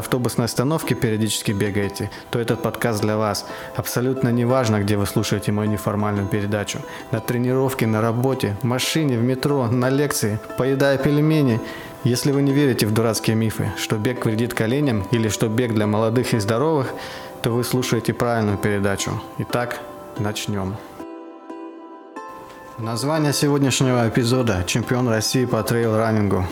автобусной остановки периодически бегаете, то этот подкаст для вас. Абсолютно не важно, где вы слушаете мою неформальную передачу. На тренировке, на работе, в машине, в метро, на лекции, поедая пельмени. Если вы не верите в дурацкие мифы, что бег вредит коленям или что бег для молодых и здоровых, то вы слушаете правильную передачу. Итак, начнем. Название сегодняшнего эпизода – «Чемпион России по трейл-раннингу».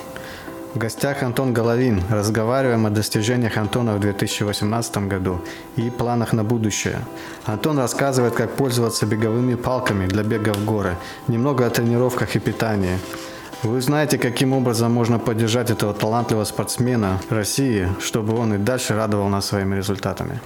В гостях Антон Головин. Разговариваем о достижениях Антона в 2018 году и планах на будущее. Антон рассказывает, как пользоваться беговыми палками для бега в горы, немного о тренировках и питании. Вы знаете, каким образом можно поддержать этого талантливого спортсмена России, чтобы он и дальше радовал нас своими результатами.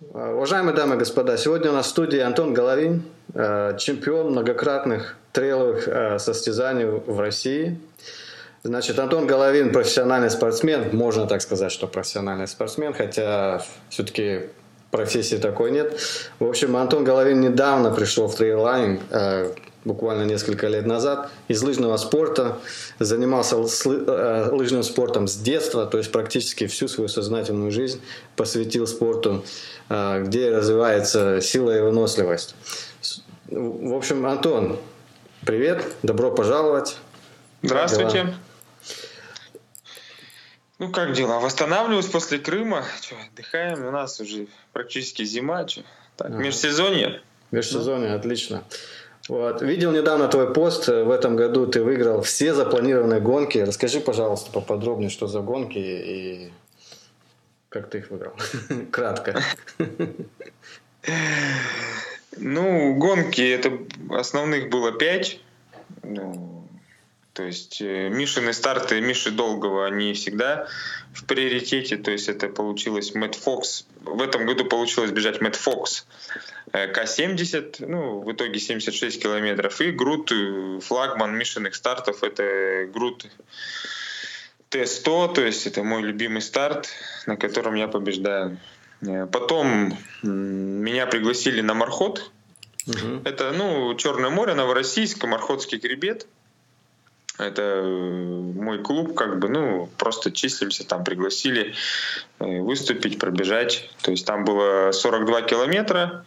Уважаемые дамы и господа, сегодня у нас в студии Антон Головин, э, чемпион многократных трейловых э, состязаний в России. Значит, Антон Головин профессиональный спортсмен, можно так сказать, что профессиональный спортсмен, хотя все-таки профессии такой нет. В общем, Антон Головин недавно пришел в трейлраннинг, э, буквально несколько лет назад, из лыжного спорта, занимался э, лыжным спортом с детства, то есть практически всю свою сознательную жизнь посвятил спорту, э, где развивается сила и выносливость. В общем, Антон, Привет, добро пожаловать. Здравствуйте. Ну, как дела? Восстанавливаюсь после Крыма. Че, отдыхаем. У нас уже практически зима. Че. Так, ага. межсезонье. Межсезонье, ну. отлично. Вот. Видел недавно твой пост. В этом году ты выиграл все запланированные гонки. Расскажи, пожалуйста, поподробнее, что за гонки и как ты их выиграл. Кратко. Ну, гонки это основных было пять. Ну, то есть э, Мишины старты Миши Долгого, они всегда в приоритете. То есть это получилось Мэтт Фокс. В этом году получилось бежать Мэтт Фокс. Э, К-70, ну, в итоге 76 километров. И Грут, э, флагман Мишиных стартов, это Грут Т-100, то есть это мой любимый старт, на котором я побеждаю. Потом меня пригласили на Мархот. Угу. Это, ну, Черное море, Новороссийск, Мархотский гребет. Это э, мой клуб, как бы, ну, просто числимся, там пригласили э, выступить, пробежать. То есть там было 42 километра.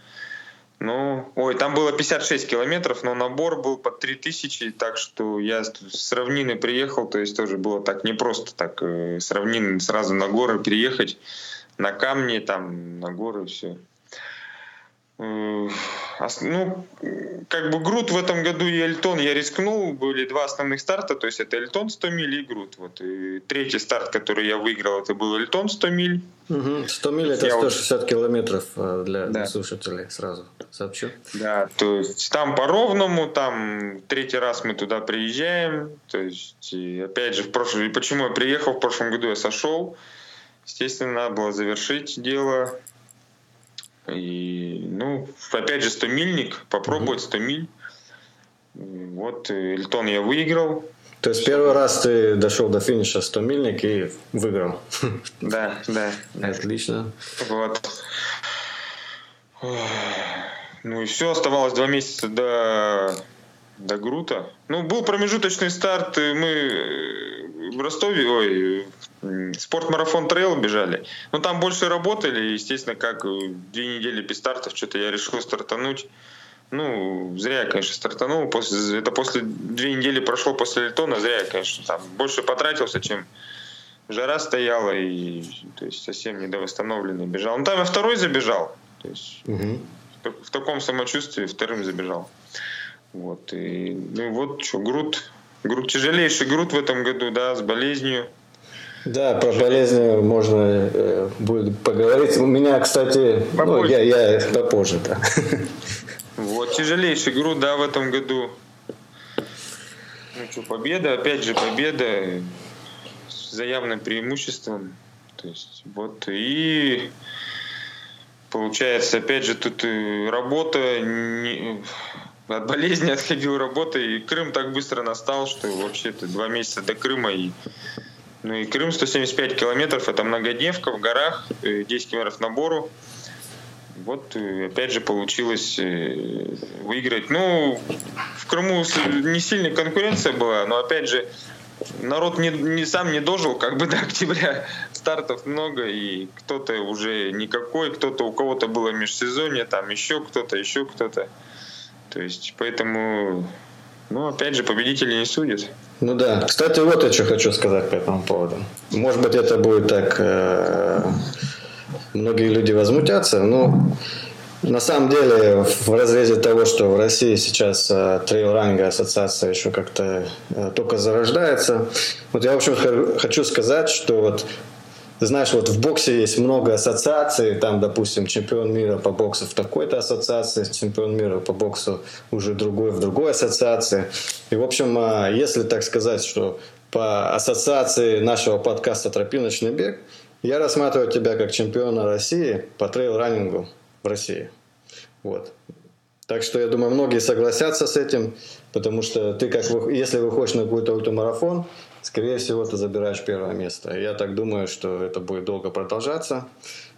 Ну, ой, там было 56 километров, но набор был под 3000, так что я с равнины приехал, то есть тоже было так непросто так с равнины сразу на горы переехать на камни, там, на горы, все. Ну, как бы Грут в этом году и Эльтон я рискнул, были два основных старта, то есть это Эльтон 100 миль и Грут. Вот. И третий старт, который я выиграл, это был Эльтон 100 миль. Угу. 100 миль это я 160 вот... километров э, для, да. слушателей, сразу сообщу. Да, то есть там по ровному, там третий раз мы туда приезжаем, то есть и опять же в прошлом, почему я приехал в прошлом году, я сошел, Естественно, надо было завершить дело. И, ну, опять же, 100 мильник, попробовать 100 миль. Вот, Эльтон я выиграл. То есть первый раз ты дошел до финиша 100 мильник и выиграл. Да, да. Отлично. Вот. Ну и все, оставалось два месяца до, до Грута. Ну, был промежуточный старт, мы в Ростове, ой, спортмарафон трейл бежали. Ну, там больше работали, естественно, как две недели без стартов, что-то я решил стартануть. Ну, зря я, конечно, стартанул. После, это после две недели прошло после Литона, зря я, конечно, там больше потратился, чем жара стояла, и то есть совсем недовосстановленный бежал. Ну, там я второй забежал. То есть угу. в, в таком самочувствии вторым забежал. Вот, и, ну вот что, груд, груд, тяжелейший груд в этом году, да, с болезнью. Да, про болезни можно э, будет поговорить. У меня, кстати, ну, я, я попозже, да. Вот, тяжелейший груд, да, в этом году. Ну что, победа, опять же победа. за явным преимуществом. То есть вот и получается, опять же, тут работа, не, от болезни отходил работа, и Крым так быстро настал, что вообще-то два месяца до Крыма и ну и Крым 175 километров, это многодневка в горах, 10 э, километров набору. Вот э, опять же получилось э, выиграть. Ну, в Крыму не сильная конкуренция была, но опять же народ не, не сам не дожил, как бы до октября стартов много, и кто-то уже никакой, кто-то у кого-то было межсезонье, там еще кто-то, еще кто-то. То есть, поэтому, ну, опять же, победители не судят. Ну да. Кстати, вот я что хочу сказать по этому поводу. Может быть, это будет так... Э, многие люди возмутятся, но на самом деле, в разрезе того, что в России сейчас э, трейл-ранга ассоциация еще как-то э, только зарождается, вот я, в общем, хочу сказать, что вот знаешь, вот в боксе есть много ассоциаций, там, допустим, чемпион мира по боксу в такой-то ассоциации, чемпион мира по боксу уже другой в другой ассоциации. И, в общем, а, если так сказать, что по ассоциации нашего подкаста «Тропиночный бег», я рассматриваю тебя как чемпиона России по трейл-раннингу в России. Вот. Так что я думаю, многие согласятся с этим, потому что ты как если выходишь на какой-то ультрамарафон, скорее всего, ты забираешь первое место. Я так думаю, что это будет долго продолжаться.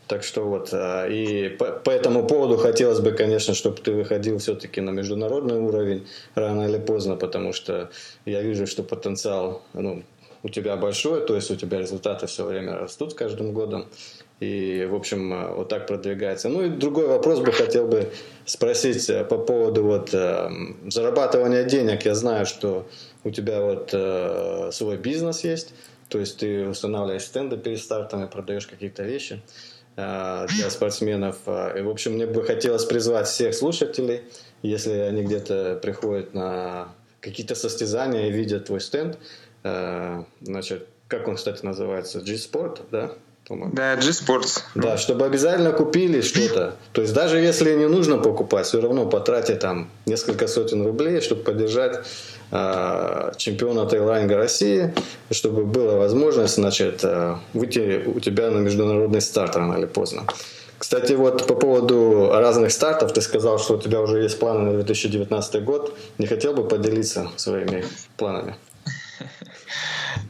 Так что вот, а, и по, по этому поводу хотелось бы, конечно, чтобы ты выходил все-таки на международный уровень рано или поздно, потому что я вижу, что потенциал ну, у тебя большой, то есть у тебя результаты все время растут каждым годом. И, в общем, а, вот так продвигается. Ну и другой вопрос бы хотел бы спросить а, по поводу вот зарабатывания денег. Я знаю, что у тебя вот э, свой бизнес есть, то есть ты устанавливаешь стенды перед стартом и продаешь какие-то вещи э, для спортсменов. И, в общем, мне бы хотелось призвать всех слушателей, если они где-то приходят на какие-то состязания и видят твой стенд, э, значит, как он, кстати, называется, G-Sport, да? По-моему. Да, G-Sports. Да, чтобы обязательно купили что-то. То есть даже если не нужно покупать, все равно потратить там несколько сотен рублей, чтобы поддержать э, чемпиона Тайланга России, чтобы была возможность, значит, э, выйти у тебя на международный старт рано или поздно. Кстати, вот по поводу разных стартов, ты сказал, что у тебя уже есть планы на 2019 год. Не хотел бы поделиться своими планами?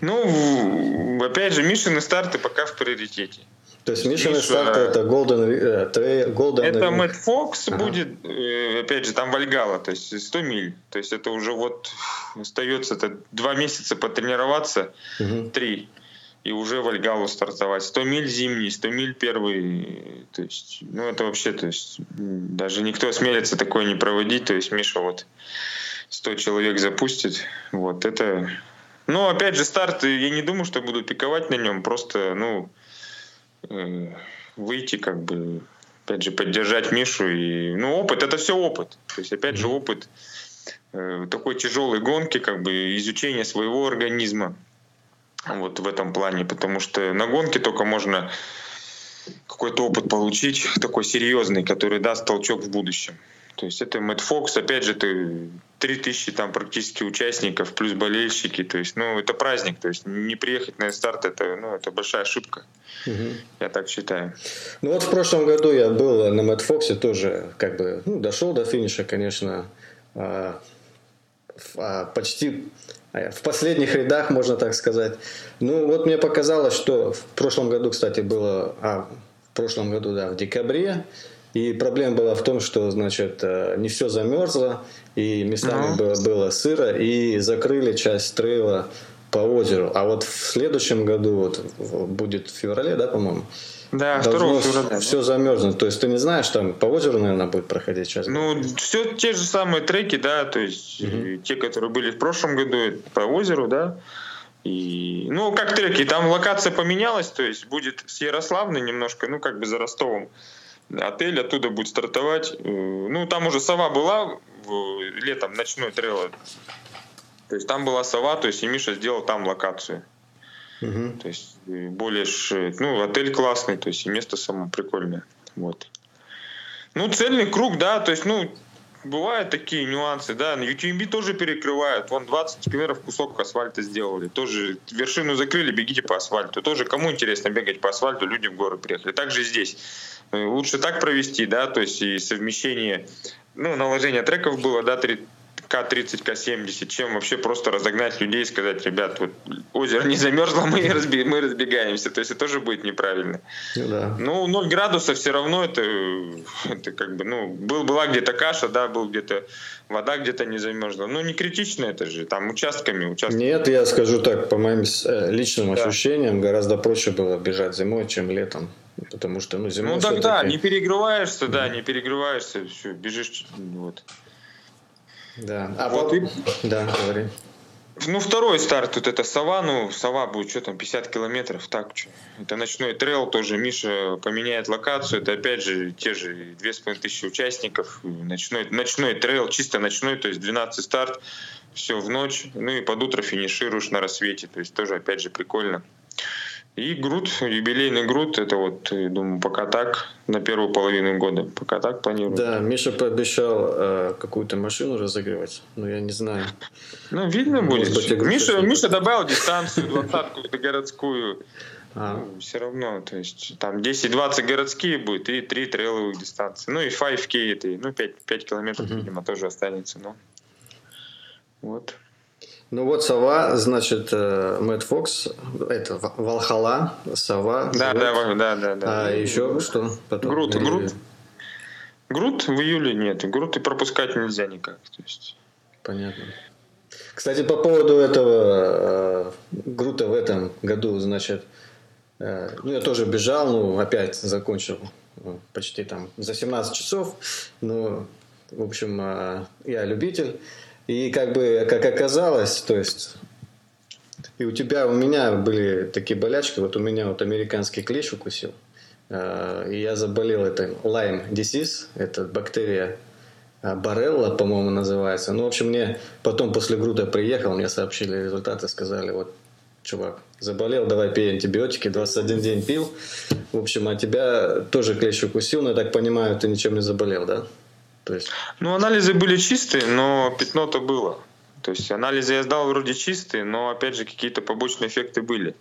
Ну, опять же, Мишины старты пока в приоритете. То есть Мишины старты это Golden, э, Golden Это Мэтт Фокс ага. будет, э, опять же, там Вальгала, то есть 100 миль. То есть это уже вот остается это два месяца потренироваться, угу. три, и уже Вальгалу стартовать. 100 миль зимний, 100 миль первый. То есть, ну это вообще, то есть даже никто осмелится такое не проводить. То есть Миша вот 100 человек запустит. Вот это ну, опять же, старт, я не думаю, что буду пиковать на нем, просто, ну, э, выйти, как бы, опять же, поддержать Мишу. И, ну, опыт, это все опыт. То есть, опять же, опыт э, такой тяжелой гонки, как бы, изучения своего организма вот в этом плане, потому что на гонке только можно какой-то опыт получить, такой серьезный, который даст толчок в будущем. То есть это Мэтт Фокс, опять же, ты 3000 там практически участников, плюс болельщики, то есть, ну, это праздник, то есть не приехать на старт, это, ну, это большая ошибка, угу. я так считаю. Ну вот в прошлом году я был на Мэтт Фоксе, тоже как бы, ну, дошел до финиша, конечно, а, а, почти а, в последних рядах, можно так сказать. Ну, вот мне показалось, что в прошлом году, кстати, было, а, в прошлом году, да, в декабре, и проблема была в том, что, значит, э, не все замерзло, и местами ну. было, сыро, и закрыли часть трейла по озеру. А вот в следующем году, вот будет в феврале, да, по-моему, да, 2 февраля. Все да? замерзнет. То есть ты не знаешь, там по озеру, наверное, будет проходить сейчас. Ну, все те же самые треки, да, то есть угу. те, которые были в прошлом году по озеру, да. И, ну, как треки, там локация поменялась, то есть будет с Ярославной немножко, ну, как бы за Ростовом отель, оттуда будет стартовать. Э, ну, там уже сова была летом, ночной трейл. То есть там была сова, то есть и Миша сделал там локацию. Угу. То есть э, более, ну, отель классный, то есть и место само прикольное. Вот. Ну, цельный круг, да, то есть, ну, бывают такие нюансы, да, на UTMB тоже перекрывают, вон 20 километров кусок асфальта сделали, тоже вершину закрыли, бегите по асфальту, тоже кому интересно бегать по асфальту, люди в горы приехали, также здесь. Э, лучше так провести, да, то есть и совмещение, ну, наложение треков было, да, к-30, К-70, чем вообще просто разогнать людей и сказать, ребят, вот озеро не замерзло, мы, разби, мы разбегаемся. То есть это тоже будет неправильно. Ну, да. ну 0 градусов все равно это, это как бы, ну, был, была где-то каша, да, был где-то вода где-то не замерзла. Ну, не критично это же, там участками, участками. Нет, я скажу так, по моим э, личным да. ощущениям, гораздо проще было бежать зимой, чем летом. Потому что, ну, зимой Ну, тогда не перегреваешься, да, не перегреваешься, все, бежишь, вот. Да. А вот, и... Да, говори. Ну, второй старт, вот это Сова, ну, Сова будет, что там, 50 километров, так, что. Это ночной трейл тоже, Миша поменяет локацию, это опять же те же 2500 участников, ночной, ночной трейл, чисто ночной, то есть 12 старт, все в ночь, ну и под утро финишируешь на рассвете, то есть тоже опять же прикольно. И GRUT, юбилейный GRUT, это вот, думаю, пока так, на первую половину года, пока так планирую. Да, Миша пообещал э, какую-то машину разыгрывать, но я не знаю. Ну, видно будет. Миша, Миша добавил дистанцию, двадцатку городскую. А. Ну, все равно, то есть там 10-20 городские будет и 3 трейловых дистанции. Ну и 5K это, ну 5, 5 километров, угу. видимо, тоже останется. Но вот. Ну вот сова, значит, э, Мэтт Фокс, это Валхала, сова. Да, да, да, да, да. А еще что? Потом? Грут, Или... Грут. Грут в июле нет. Грут и пропускать нельзя никак. То есть... Понятно. Кстати, по поводу этого э, Грута в этом году, значит, э, ну я тоже бежал, ну опять закончил ну, почти там за 17 часов. Ну, в общем, э, я любитель. И как бы, как оказалось, то есть и у тебя, у меня были такие болячки, вот у меня вот американский клещ укусил, а, и я заболел этой Lyme disease, это бактерия а, Барелла, по-моему, называется. Ну, в общем, мне потом после груда приехал, мне сообщили результаты, сказали, вот, чувак, заболел, давай пей антибиотики, 21 день пил. В общем, а тебя тоже клещ укусил, но я так понимаю, ты ничем не заболел, да? То есть... Ну, анализы были чистые, но пятно-то было. То есть анализы я сдал вроде чистые, но опять же какие-то побочные эффекты были.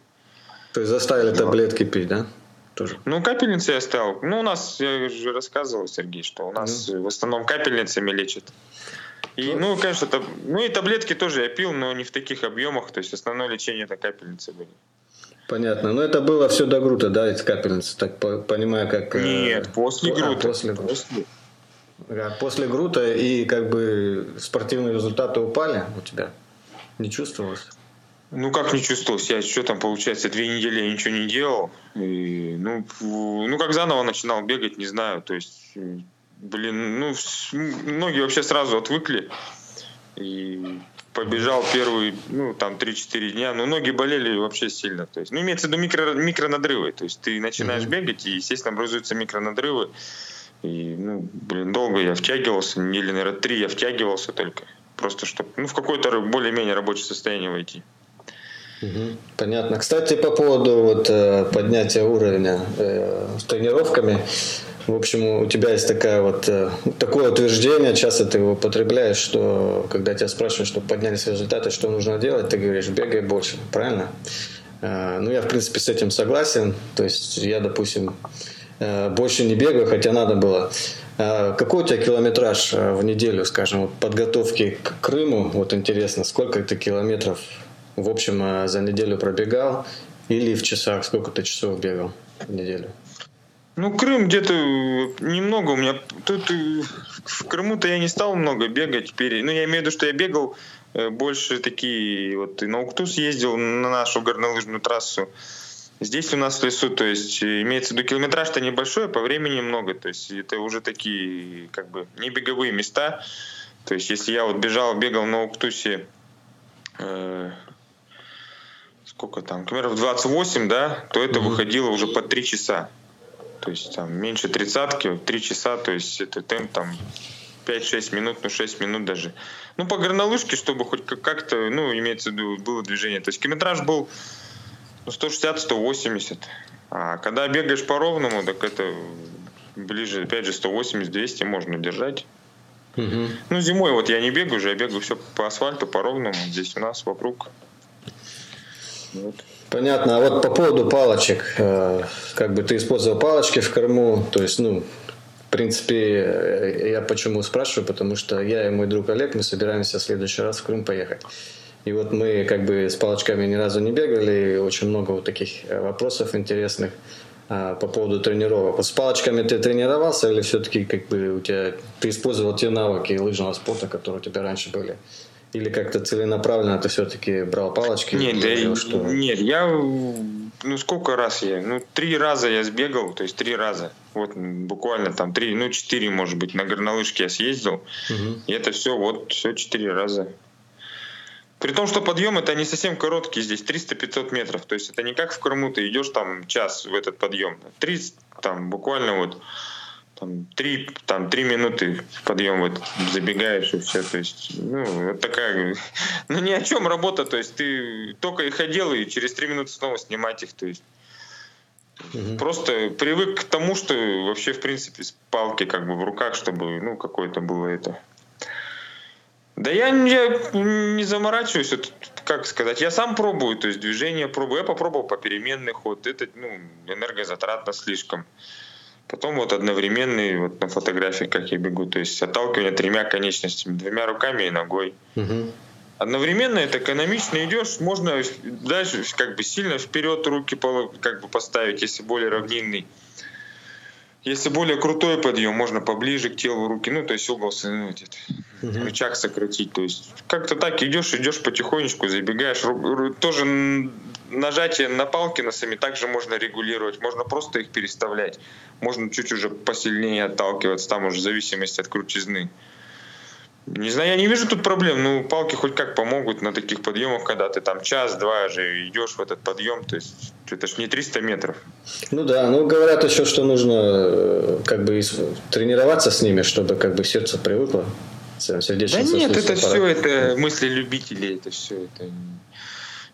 То есть заставили таблетки пить, да? Тоже. Ну, капельницы я ставил. Ну, у нас, я же рассказывал, Сергей, что у нас mm. в основном капельницами лечат. И, ну, конечно, таб... ну и таблетки тоже я пил, но не в таких объемах. То есть основное лечение это капельницы были. Понятно. Но это было все до грута, да, эти капельницы, так понимаю, как... Э, Нет, после грута. А, после грута. После. После Грута и как бы спортивные результаты упали у тебя? Не чувствовалось? Ну как не чувствовался? Я что там, получается, две недели я ничего не делал. И, ну, ну, как заново начинал бегать, не знаю. То есть, блин, ну, многие вообще сразу отвыкли. И побежал первые, ну, там, 3-4 дня. Но ноги болели вообще сильно. То есть, ну, имеется в виду микро, микронадрывы. То есть, ты начинаешь mm-hmm. бегать, и, естественно, образуются микронадрывы. И, ну, блин, долго я втягивался, недели, наверное, три я втягивался только. Просто чтобы, ну, в какое-то более-менее рабочее состояние войти. Понятно. Кстати, по поводу вот, э, поднятия уровня э, с тренировками, в общем, у тебя есть такая вот, э, такое утверждение, часто ты его употребляешь, что когда тебя спрашивают, чтобы поднялись результаты, что нужно делать, ты говоришь, бегай больше, правильно? Э, ну, я, в принципе, с этим согласен. То есть я, допустим, больше не бегаю, хотя надо было. Э, какой у тебя километраж э, в неделю, скажем, подготовки к Крыму? Вот интересно, сколько ты километров в общем за неделю пробегал? Или в часах, сколько ты часов бегал в неделю? Ну, Крым где-то немного у меня. Тут в Крыму-то я не стал много бегать. Ну, я имею в виду, что я бегал больше такие, вот и на Уктус ездил на нашу горнолыжную трассу. Здесь у нас в лесу, то есть имеется в виду километраж-то небольшой, а по времени много. То есть это уже такие как бы не беговые места. То есть если я вот бежал, бегал на Уктусе э, сколько там, километров 28, да, то это mm-hmm. выходило уже по 3 часа. То есть там меньше тридцатки, 3 часа, то есть это темп там 5-6 минут, ну 6 минут даже. Ну по горнолыжке, чтобы хоть как-то, ну имеется в виду, было движение. То есть километраж был ну, 160-180. А когда бегаешь по ровному, так это ближе, опять же, 180-200 можно держать. Угу. Ну, зимой вот я не бегаю уже, я бегаю все по асфальту, по ровному. Здесь у нас вокруг. Вот. Понятно. А вот по поводу палочек. Э, как бы ты использовал палочки в корму, то есть, ну, в принципе, э, я почему спрашиваю, потому что я и мой друг Олег, мы собираемся в следующий раз в Крым поехать. И вот мы как бы с палочками ни разу не бегали, очень много вот таких э, вопросов интересных а, по поводу тренировок. Вот с палочками ты тренировался или все-таки как бы у тебя ты использовал те навыки лыжного спорта, которые у тебя раньше были? Или как-то целенаправленно ты все-таки брал палочки? Нет, да, делал, что... нет, я ну сколько раз я, ну три раза я сбегал, то есть три раза, вот буквально там три, ну четыре может быть на горнолыжке я съездил, угу. и это все вот все четыре раза. При том, что подъем это не совсем короткий здесь, 300-500 метров. То есть это не как в Крыму, ты идешь там час в этот подъем. 30, там буквально вот там, 3, там, 3 минуты подъем вот забегаешь и все. То есть, ну, вот такая, ну ни о чем работа. То есть ты только их одел и через 3 минуты снова снимать их. То есть Угу. Просто привык к тому, что вообще, в принципе, с палки как бы в руках, чтобы, ну, какое-то было это да я, я не заморачиваюсь, это, как сказать, я сам пробую, то есть движение пробую. Я попробовал по переменный ход, это ну, энергозатратно слишком. Потом вот одновременный, вот на фотографии, как я бегу, то есть отталкивание тремя конечностями, двумя руками и ногой. Угу. Одновременно это экономично идешь, можно дальше как бы сильно вперед руки как бы поставить, если более равнинный. Если более крутой подъем, можно поближе к телу руки, ну, то есть угол, ну, этот, угу. рычаг сократить. То есть как-то так идешь, идешь потихонечку, забегаешь. Тоже нажатие на палки носами также можно регулировать, можно просто их переставлять. Можно чуть уже посильнее отталкиваться, там уже в зависимости от крутизны. Не знаю, я не вижу тут проблем. Ну, палки хоть как помогут на таких подъемах, когда ты там час-два же идешь в этот подъем. То есть это ж не 300 метров. Ну да, ну говорят еще, что нужно э, как бы тренироваться с ними, чтобы как бы сердце привыкло. Сердечный да нет, это все, это мысли любителей, это все, это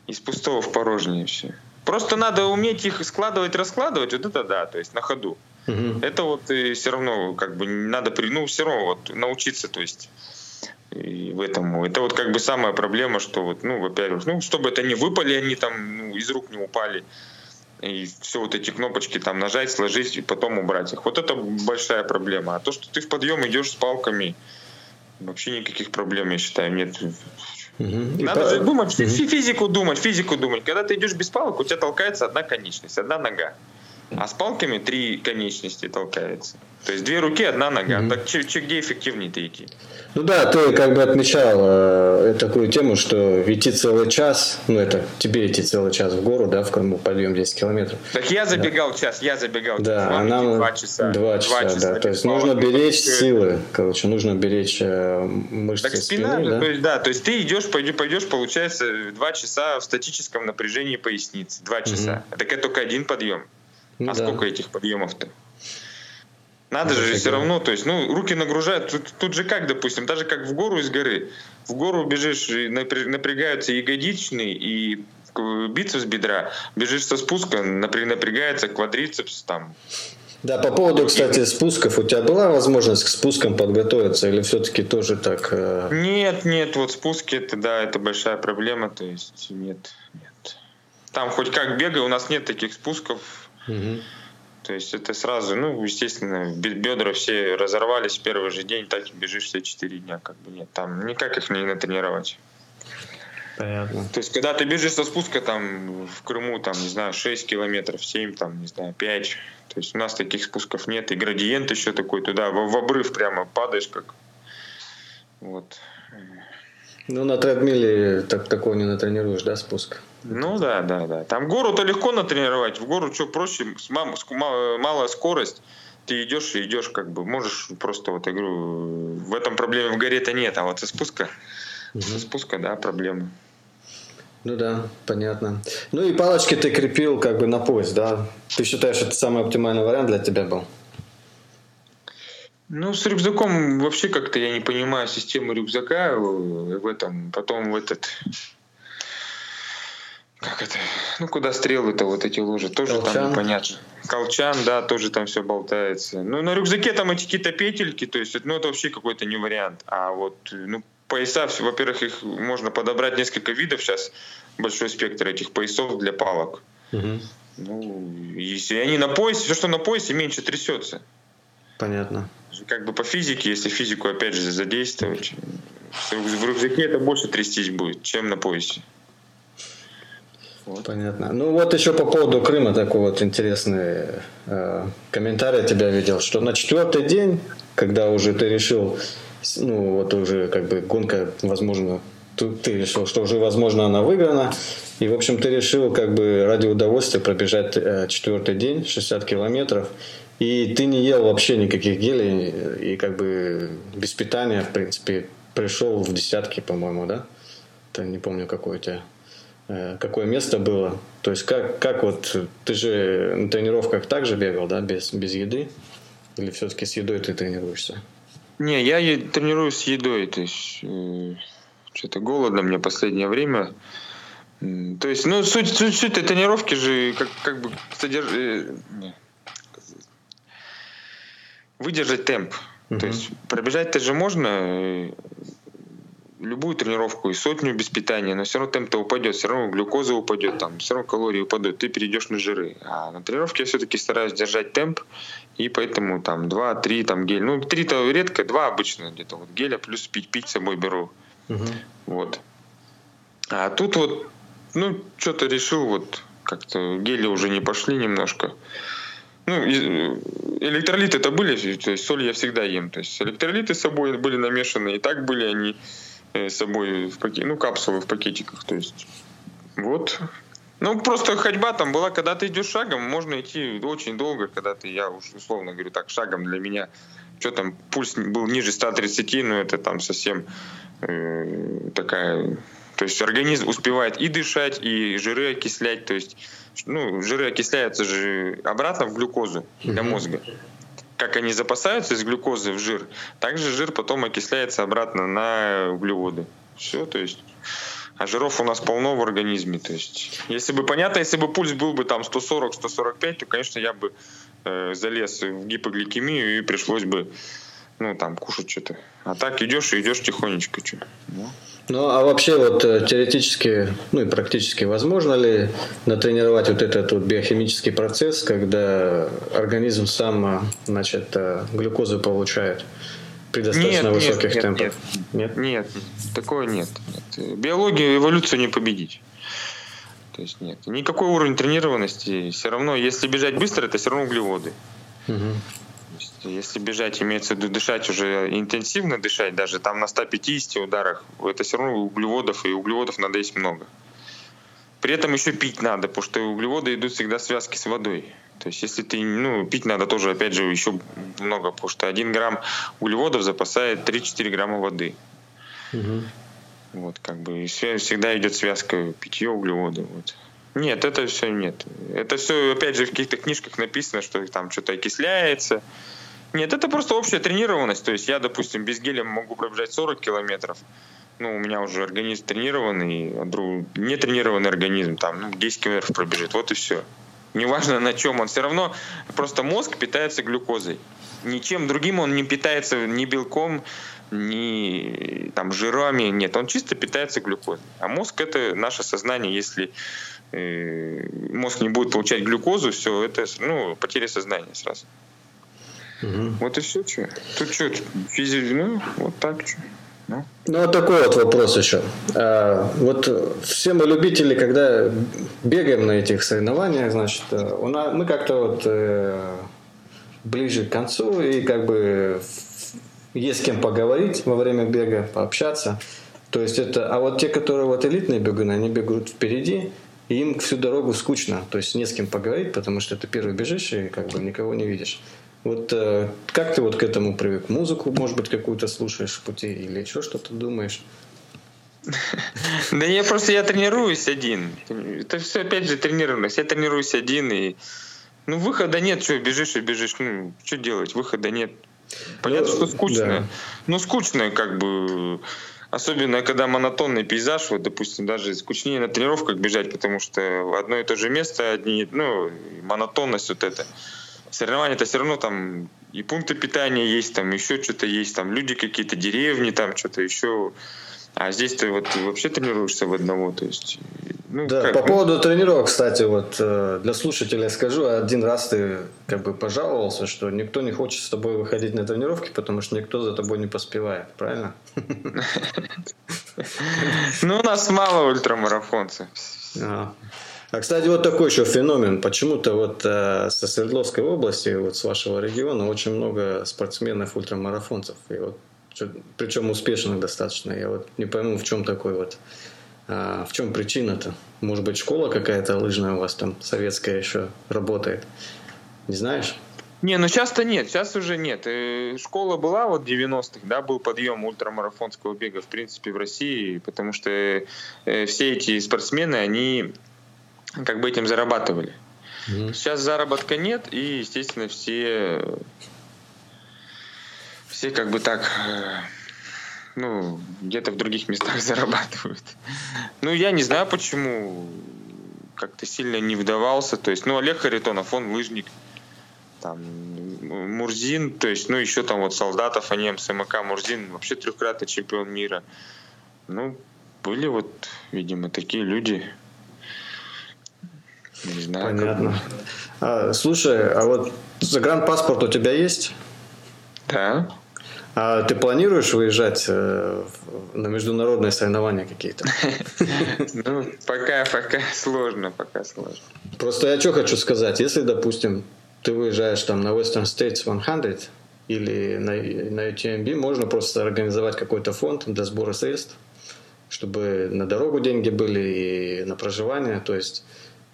из пустого в порожнее все. Просто надо уметь их складывать, раскладывать, вот это да, то есть на ходу. Угу. Это вот и все равно как бы надо, ну все равно вот научиться, то есть и в этом. Это вот как бы самая проблема, что вот, ну, во-первых, ну, чтобы это не выпали, они там ну, из рук не упали. И все вот эти кнопочки там нажать, сложить и потом убрать их. Вот это большая проблема. А то, что ты в подъем идешь с палками, вообще никаких проблем, я считаю, нет. Угу. Надо же думать, угу. физику думать, физику думать. Когда ты идешь без палок, у тебя толкается одна конечность, одна нога. А с палками три конечности толкается. То есть две руки, одна нога. Mm-hmm. Так че, че, где эффективнее-то идти? Ну да, ты как бы отмечал э, такую тему, что идти целый час, ну это тебе идти целый час в гору, да, в Крыму подъем 10 километров. Так я забегал да. час, я забегал да, час, а нам два часа. Два часа, два часа да. То есть нужно беречь силы, короче, нужно беречь э, мышцы так спина, спины, да? То есть, да, то есть ты идешь, пойдешь, пойдешь, получается, два часа в статическом напряжении поясницы, два часа. Угу. Так это только один подъем. Ну, а да. сколько этих подъемов-то? Надо же все равно, то есть, ну, руки нагружают. Тут, тут же как, допустим, даже как в гору из горы. В гору бежишь, напрягаются ягодичные и бицепс бедра. Бежишь со спуска, напрягается квадрицепс там. Да, по поводу, кстати, спусков, у тебя была возможность к спускам подготовиться или все-таки тоже так? Э... Нет, нет, вот спуски, это да, это большая проблема, то есть нет, нет. Там хоть как бегай, у нас нет таких спусков. Угу. То есть это сразу, ну, естественно, бедра все разорвались в первый же день, так и бежишь все четыре дня, как бы нет. Там никак их не натренировать. Понятно. То есть, когда ты бежишь со спуска там в Крыму, там, не знаю, 6 километров, 7, там, не знаю, 5. То есть у нас таких спусков нет. И градиент еще такой туда, в, в обрыв прямо падаешь, как вот. Ну, на тредмиле так, такого не натренируешь, да, спуск? Ну да, да, да. Там гору-то легко натренировать. В гору что проще, малая скорость. Ты идешь и идешь, как бы можешь просто вот игру. В этом проблемы в горе-то нет, а вот со спуска, угу. со спуска, да, проблемы. Ну да, понятно. Ну и палочки ты крепил как бы на пояс, да? Ты считаешь, это самый оптимальный вариант для тебя был? Ну, с рюкзаком вообще как-то я не понимаю систему рюкзака в этом. Потом в этот как это, ну куда стрелы-то вот эти лужи, тоже Колчан. там непонятно. Колчан, да, тоже там все болтается. Ну на рюкзаке там эти какие-то петельки, то есть, ну это вообще какой-то не вариант. А вот, ну пояса, во-первых, их можно подобрать несколько видов сейчас, большой спектр этих поясов для палок. Мгм. Ну, если они на поясе, все, что на поясе, меньше трясется. Понятно. Как бы по физике, если физику опять же задействовать, в рюкзаке это больше трястись будет, чем на поясе. Понятно. Ну вот еще по поводу Крыма такой вот интересный э, комментарий тебя видел, что на четвертый день, когда уже ты решил, ну вот уже как бы гонка, возможно, ты, ты решил, что уже возможно она выиграна, и в общем ты решил как бы ради удовольствия пробежать э, четвертый день, 60 километров, и ты не ел вообще никаких гелей, и как бы без питания, в принципе, пришел в десятки, по-моему, да? Это не помню, какой у тебя э, какое место было. То есть как, как вот ты же на тренировках также бегал, да, без, без еды? Или все-таки с едой ты тренируешься? Не, я е- тренируюсь с едой, то есть э, что-то голодно мне последнее время. То есть, ну, суть, суть, суть этой тренировки же как, как бы содерж... выдержать темп. Мгм. То есть пробежать-то же можно э, любую тренировку и сотню без питания, но все равно темп-то упадет, все равно глюкоза упадет, там, все равно калории упадут, ты перейдешь на жиры. А на тренировке я все-таки стараюсь держать темп, и поэтому там 2-3 там гель. Ну, 3-то редко, 2 обычно где-то вот геля, плюс пить, пить с собой беру. Вот. А тут вот, ну, что-то решил, вот как-то гели уже не пошли немножко. Ну, и- электролиты-то были, то есть соль я всегда ем. То есть электролиты с собой были намешаны, и так были они э, с собой в паке- ну, капсулы в пакетиках. То есть вот. Ну, просто ходьба там была, когда ты идешь шагом, можно идти очень долго, когда ты, я уж условно говорю так, шагом для меня, что там, пульс был ниже 130, но это там совсем э, такая... То есть организм успевает и дышать, и жиры окислять. То есть, ну, жиры окисляются же обратно в глюкозу для мозга. Как они запасаются из глюкозы в жир, так же жир потом окисляется обратно на углеводы. Все, то есть... А жиров у нас полно в организме. То есть, если бы понятно, если бы пульс был бы там 140-145, то, конечно, я бы э, залез в гипогликемию и пришлось бы, ну, там, кушать что-то. А так идешь и идешь тихонечко. Что. Ну. Ну, а вообще вот э, теоретически, ну и практически возможно ли натренировать вот этот вот биохимический процесс, когда организм сам, а, значит, э, глюкозу получает при достаточно Нет, нет, высоких нет, темпах? Нет? Нет, такого нет, нет. Биологию, эволюцию не победить. То есть нет. Никакой уровень тренированности. Все равно, если бежать быстро, это все равно углеводы. Мгм. Если бежать, имеется в виду дышать уже интенсивно дышать, даже там на 150 ударах, это все равно углеводов, и углеводов надо есть много. При этом еще пить надо, потому что углеводы идут всегда в связке с водой. То есть если ты, ну, пить надо тоже, опять же, еще много, потому что 1 грамм углеводов запасает 3-4 грамма воды. Мгм. Вот, как бы, и всегда идет связка питье, углеводы. Вот. Нет, это все нет. Это все, опять же, в каких-то книжках написано, что там что-то окисляется. Нет, это просто общая тренированность. То есть я, допустим, без геля могу пробежать 40 километров. Ну, у меня уже организм тренированный, а друг, не тренированный организм, там, ну, 10 километров пробежит, вот и все. Неважно на чем он, все равно просто мозг питается глюкозой. Ничем другим он не питается ни белком, ни там жирами, нет, он чисто питается глюкозой. А мозг это наше сознание, если э, мозг не будет получать глюкозу, все, это ну, потеря сознания сразу. Мгм. Вот и все, что. Тут что, физи... ну, вот так что. Ну. Ну, вот такой вот вопрос еще. А, вот все мы любители, когда бегаем на этих соревнованиях, значит, э, у нас, мы как-то вот э, ближе к концу и как бы есть с кем поговорить во время бега, пообщаться. То есть это, а вот те, которые вот элитные бегуны, они бегут впереди, и им всю дорогу скучно, то есть не с кем поговорить, потому что ты первый бежишь и как бы никого не видишь. Вот э, как ты вот к этому привык? Музыку, может быть, какую-то слушаешь в пути или еще что-то думаешь? Да я просто я тренируюсь один. Это все опять же тренированность. Я тренируюсь один и ну выхода нет, что бежишь и бежишь. Ну что делать? Выхода нет. Понятно, Ну, что скучно. да. Ну скучно как бы. Особенно, когда монотонный пейзаж, вот, допустим, даже скучнее на тренировках бежать, потому что одно и то же место, одни, ну, монотонность вот это. Соревнования это все равно там и пункты питания есть, там еще что-то есть, там люди какие-то, деревни, там что-то еще. А здесь ты вот вообще тренируешься в одного, то есть... Ну, да, как, по ну... поводу тренировок, кстати, вот э, для слушателей скажу, один раз ты как бы пожаловался, что никто не хочет с тобой выходить на тренировки, потому что никто за тобой не поспевает, правильно? Ну, у нас мало ультрамарафонцев. А, кстати, вот такой еще феномен. Почему-то вот э, со Свердловской области, вот с вашего региона, очень много спортсменов ультрамарафонцев. И вот причем успешных достаточно. Я вот не пойму, в чем такой вот, а, в чем причина-то? Может быть, школа какая-то лыжная у вас там советская еще работает? Не знаешь? Не, ну сейчас-то нет, сейчас уже нет. Э, школа была вот 90-х, да, был подъем ультрамарафонского бега, в принципе, в России, потому что э, все эти спортсмены, они как бы этим зарабатывали. Mm-hmm. Сейчас заработка нет, и, естественно, все все как бы так, э, ну, где-то в других местах зарабатывают. Ну, я не знаю, почему как-то сильно не вдавался. То есть, ну, Олег Харитонов, он лыжник. Там, Мурзин, то есть, ну, еще там вот Солдатов, они МСМК, Мурзин, вообще трехкратный чемпион мира. Ну, были вот, видимо, такие люди. Не знаю. Понятно. А, слушай, а вот загранпаспорт у тебя есть? Да. А ты планируешь выезжать э, на международные соревнования какие-то? Ну, пока, пока сложно, пока сложно. Просто я что хочу сказать, если, допустим, ты выезжаешь там на Western States 100 или на, на UTMB, можно просто организовать какой-то фонд для сбора средств, чтобы на дорогу деньги были и на проживание, то есть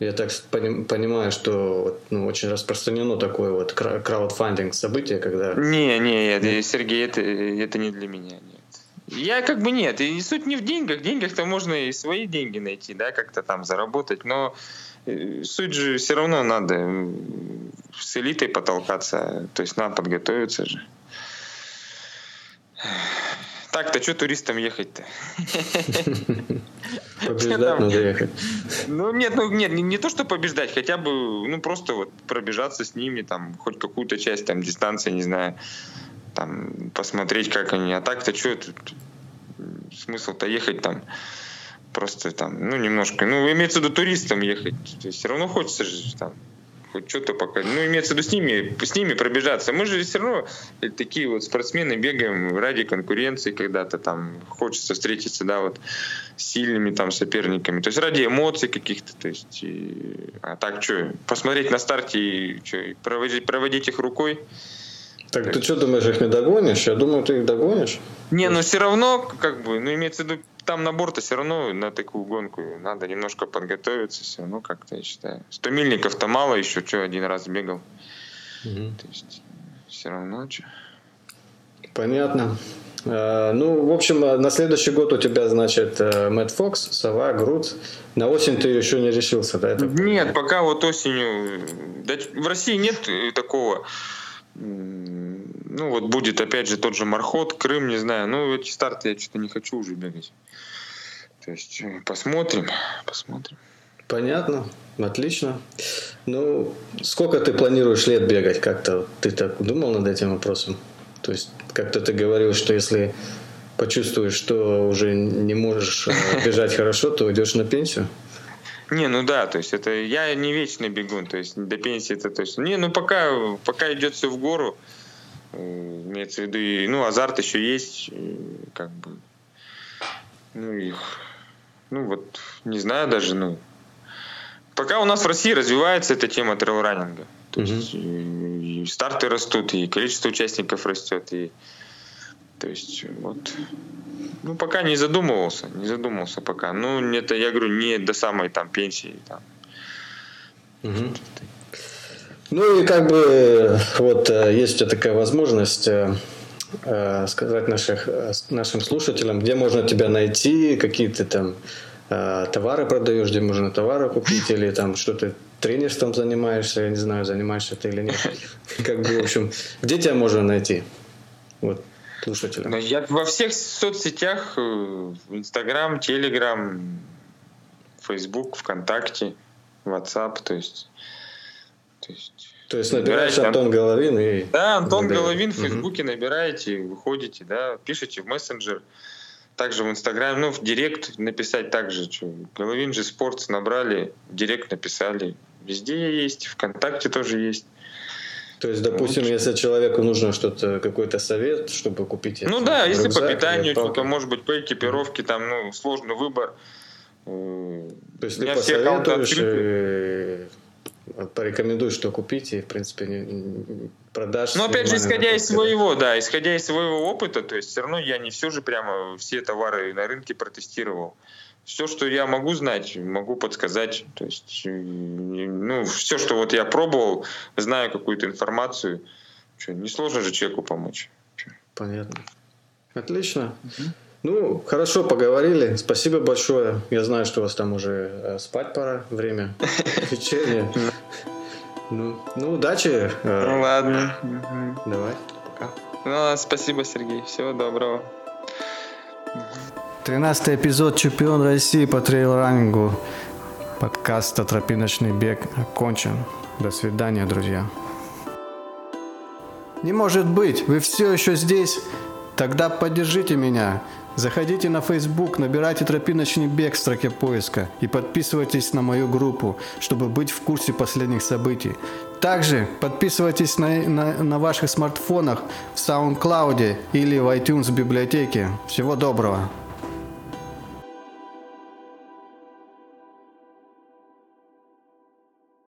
я так понимаю, что ну, очень распространено такое вот краудфандинг событие, когда... Не, не, нет, Сергей, это, это не для меня, нет. Я как бы нет, и суть не в деньгах, в деньгах-то можно и свои деньги найти, да, как-то там заработать, но э, суть же все равно надо с элитой потолкаться, то есть надо подготовиться же. Так-то что туристам ехать-то? Побеждать надо ехать. Ну нет, ну нет, не, не то, что побеждать, хотя бы, ну просто вот пробежаться с ними, там, хоть какую-то часть там дистанции, не знаю, там, посмотреть, как они. А так-то что тут смысл-то ехать там просто там, ну, немножко, ну, имеется в виду туристам ехать. Все равно хочется же там хоть что-то пока. Ну, имеется в виду с ними, с ними пробежаться. Мы же все равно такие вот спортсмены бегаем ради конкуренции когда-то там хочется встретиться, да, вот с сильными там соперниками. То есть ради эмоций каких-то, то есть, и, а так что, посмотреть на старте и что, проводить, проводить их рукой. Так, так ты что думаешь, их не догонишь? Я думаю, ты их догонишь. Не, но все равно, как бы, ну, имеется в виду, там набор-то все равно на такую гонку надо немножко подготовиться, все равно как-то, я считаю. 100 мильников-то мало еще, что один раз бегал. Угу. То есть все равно что. Понятно. А, ну, в общем, на следующий год у тебя, значит, э, Мэтт Фокс, Сова, Груд. На осень ты еще не решился, да? Это... Нет, пока вот осенью... Да, в России нет э, такого ну вот будет опять же тот же Мархот, Крым, не знаю. Ну эти старты я что-то не хочу уже бегать. То есть э, посмотрим, посмотрим. Понятно, отлично. Ну, сколько ты планируешь лет бегать? Как-то ты так думал над этим вопросом? То есть, как-то ты говорил, что если почувствуешь, что уже не можешь э, бежать хорошо, то уйдешь на пенсию? Не, ну да, то есть это я не вечный бегун, то есть до пенсии это точно. Не, ну пока, пока идет все в гору, э, имеется в виду, и, ну, азарт еще есть, как бы, ну, их, ну, вот, не знаю даже, ну, пока у нас в России развивается эта тема трейл-раннинга, то угу. есть и, и старты растут, и количество участников растет, и, то есть, вот, ну, пока не задумывался, не задумывался пока. Ну, это, я говорю, не до самой там пенсии. Там. Угу. Ну и как бы вот э, есть у тебя такая возможность э, э, сказать наших, нашим слушателям, где можно тебя найти, какие ты там товары продаешь, где можно товары купить, или там что ты тренерством занимаешься, я не знаю, занимаешься ты или нет. Как бы, в общем, где тебя можно найти? Вот слушателям? Ну, я во всех соцсетях, э, Инстаграм, Телеграм, Фейсбук, ВКонтакте, WhatsApp, то есть... То есть, то есть набираешь Антон Головин и... Да, Антон набираешь. Головин в Фейсбуке угу. набираете, выходите, да, пишите в мессенджер, также в Инстаграме, ну, в Директ написать также, что Головин же спорт набрали, в Директ написали, везде есть, ВКонтакте тоже есть. То есть, допустим, если человеку нужно что-то, какой-то совет, чтобы купить... Ну да, если по питанию, что-то, может быть, по экипировке, там, ну, сложный выбор. То есть ты посоветуешь, порекомендуй, что купить, и, в принципе, не, продашь. Ну, опять же, исходя из своего, да, исходя из своего опыта, то есть все равно я не все же прямо все товары на рынке протестировал. Все, что я могу знать, могу подсказать. То есть, ну, все, что вот я пробовал, знаю какую-то информацию. Что, несложно же человеку помочь. Понятно. Отлично. Угу. Ну, хорошо поговорили. Спасибо большое. Я знаю, что у вас там уже э, спать пора, время вечернее. Ну, ну, удачи. Э. Ну, ладно. Давай, пока. Ну, спасибо, Сергей. Всего доброго. Тринадцатый эпизод «Чемпион России по трейл-раннингу» подкаста «Тропиночный бег» окончен. До свидания, друзья. Не может быть, вы все еще здесь? Тогда поддержите меня. Заходите на Facebook, набирайте «Тропиночный бег» в строке поиска и подписывайтесь на мою группу, чтобы быть в курсе последних событий. Также подписывайтесь на, на, на ваших смартфонах в SoundCloud или в iTunes библиотеке. Всего доброго!